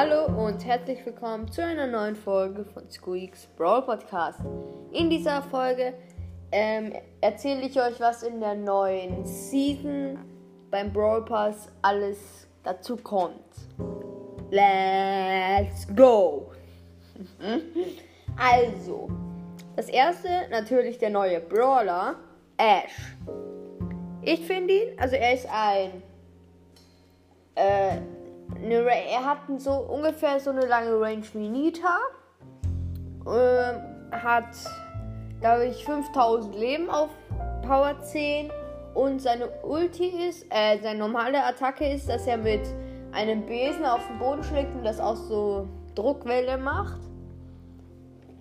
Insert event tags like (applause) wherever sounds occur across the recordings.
Hallo und herzlich willkommen zu einer neuen Folge von Squeaks Brawl Podcast. In dieser Folge ähm, erzähle ich euch, was in der neuen Season beim Brawl Pass alles dazu kommt. Let's go! (laughs) Also, das erste natürlich der neue Brawler, Ash. Ich finde ihn, also er ist ein äh, eine, er hat so ungefähr so eine lange Range wie Nita. Ähm, hat, glaube ich, 5000 Leben auf Power 10. Und seine Ulti ist, äh, seine normale Attacke ist, dass er mit einem Besen auf den Boden schlägt und das auch so Druckwelle macht.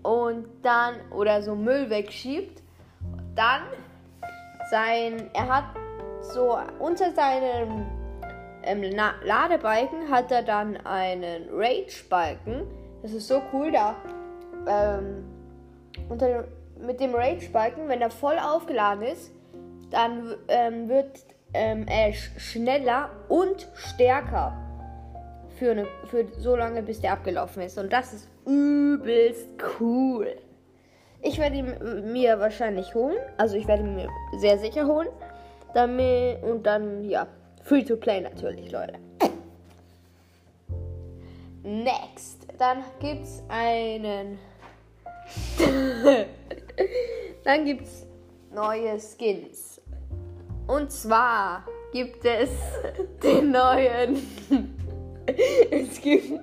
Und dann, oder so Müll wegschiebt. Dann sein, er hat so unter seinem ähm, Ladebalken hat er dann einen Rage-Balken. Das ist so cool, da ähm, unter, mit dem Rage-Balken, wenn er voll aufgeladen ist, dann ähm, wird ähm, er schneller und stärker für, eine, für so lange, bis der abgelaufen ist. Und das ist übelst cool. Ich werde ihn mir wahrscheinlich holen. Also ich werde ihn mir sehr sicher holen. Damit, und dann, ja, Free to play natürlich, Leute. Next. Dann gibt's einen. (laughs) Dann gibt's neue Skins. Und zwar gibt es (laughs) den neuen. (laughs) es gibt.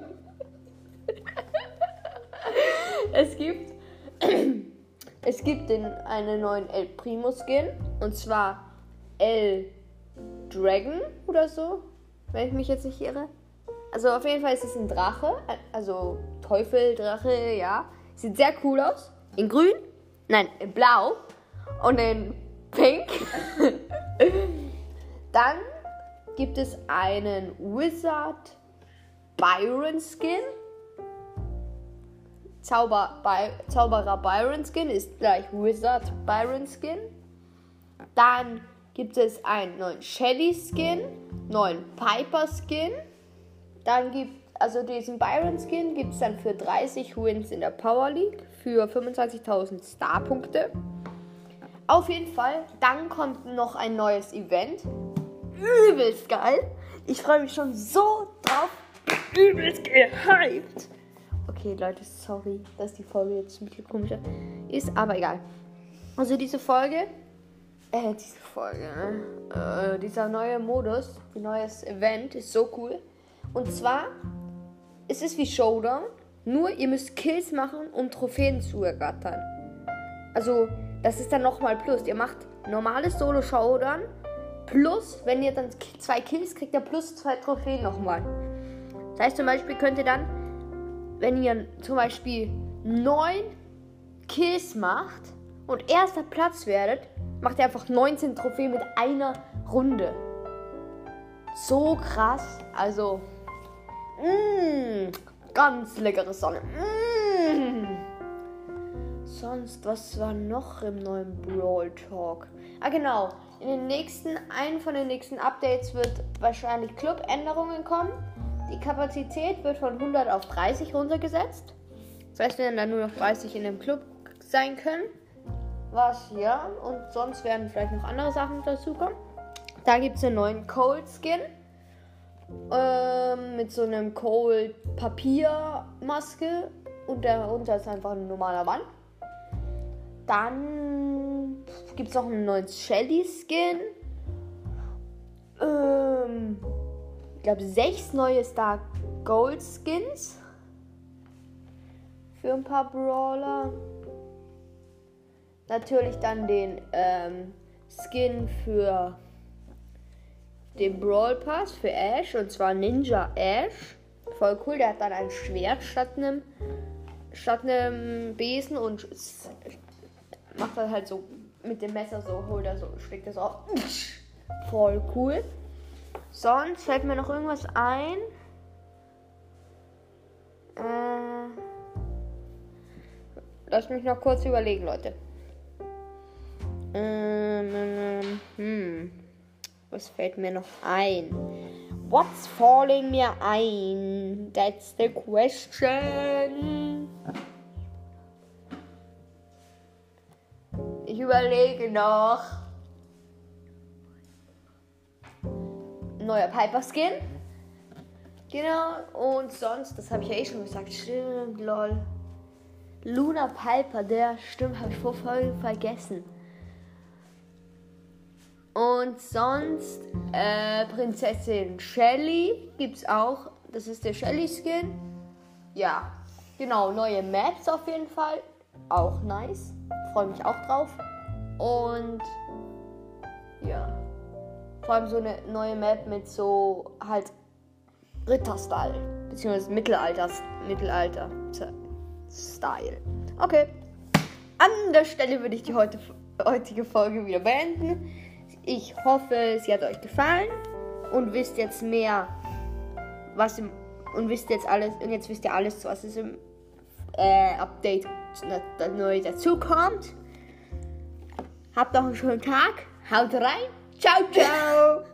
es gibt. (clears throat) es gibt den, einen neuen El Primo Skin. Und zwar El Dragon oder so, wenn ich mich jetzt nicht irre. Also auf jeden Fall ist es ein Drache, also Teufel, Drache, ja. Sieht sehr cool aus. In grün, nein, in blau und in pink. (laughs) Dann gibt es einen Wizard Byron Skin. Zauber, By, Zauberer Byron Skin ist gleich Wizard Byron Skin. Dann gibt es einen neuen Shelly Skin, neuen Piper Skin. Dann gibt also diesen Byron Skin gibt es dann für 30 Wins in der Power League für 25.000 Star-Punkte. Auf jeden Fall, dann kommt noch ein neues Event. Übelst geil. Ich freue mich schon so drauf. Übelst gehypt. Okay, Leute, sorry, dass die Folge jetzt ein bisschen komischer ist, aber egal. Also diese Folge äh, diese Folge, ne? äh, dieser neue Modus, ein neues Event ist so cool. Und zwar ist es wie Showdown, nur ihr müsst Kills machen, um Trophäen zu ergattern. Also, das ist dann nochmal plus. Ihr macht normales Solo-Showdown, plus, wenn ihr dann zwei Kills kriegt, ihr plus zwei Trophäen nochmal. Das heißt zum Beispiel könnt ihr dann, wenn ihr zum Beispiel neun Kills macht und erster Platz werdet, macht er einfach 19 Trophäen mit einer Runde. So krass. Also, mh, mm, ganz leckere Sonne. Mh. Mm. Sonst, was war noch im neuen Brawl Talk? Ah, genau. In den nächsten, einen von den nächsten Updates wird wahrscheinlich Club-Änderungen kommen. Die Kapazität wird von 100 auf 30 runtergesetzt. Das heißt, wir werden dann nur noch 30 in dem Club sein können was ja. Und sonst werden vielleicht noch andere Sachen dazukommen. Da gibt es einen neuen Cold Skin. Ähm, mit so einem Cold Papiermaske. Und darunter ist einfach ein normaler Mann. Dann gibt es noch einen neuen Shelly Skin. Ähm, ich glaube, sechs neue Star Gold Skins. Für ein paar Brawler natürlich dann den ähm, Skin für den Brawl Pass für Ash und zwar Ninja Ash. Voll cool, der hat dann ein Schwert statt einem statt einem Besen und macht das halt so mit dem Messer so, holt er so, schlägt das auf. (laughs) Voll cool. Sonst fällt mir noch irgendwas ein. Äh, lass mich noch kurz überlegen, Leute. Ähm, ähm, hm. Was fällt mir noch ein? what's falling mir ein? That's the question. Ich überlege noch. Neuer Piper Skin. Genau. Und sonst, das habe ich ja eh schon gesagt. Stimmt, lol. Luna Piper, der stimmt, habe ich vor voll vergessen. Und sonst äh, Prinzessin Shelly gibt es auch. Das ist der Shelly Skin. Ja, genau, neue Maps auf jeden Fall. Auch nice. Freue mich auch drauf. Und ja, vor allem so eine neue Map mit so halt Ritterstyle. Beziehungsweise Mittelalter, Mittelalter Style. Okay. An der Stelle würde ich die heute, heutige Folge wieder beenden. Ich hoffe, sie hat euch gefallen und wisst jetzt mehr, was im und wisst jetzt alles und jetzt wisst ihr alles, was es im äh, Update neu dazu kommt. Habt noch einen schönen Tag. Haut rein. Ciao, ciao. (laughs)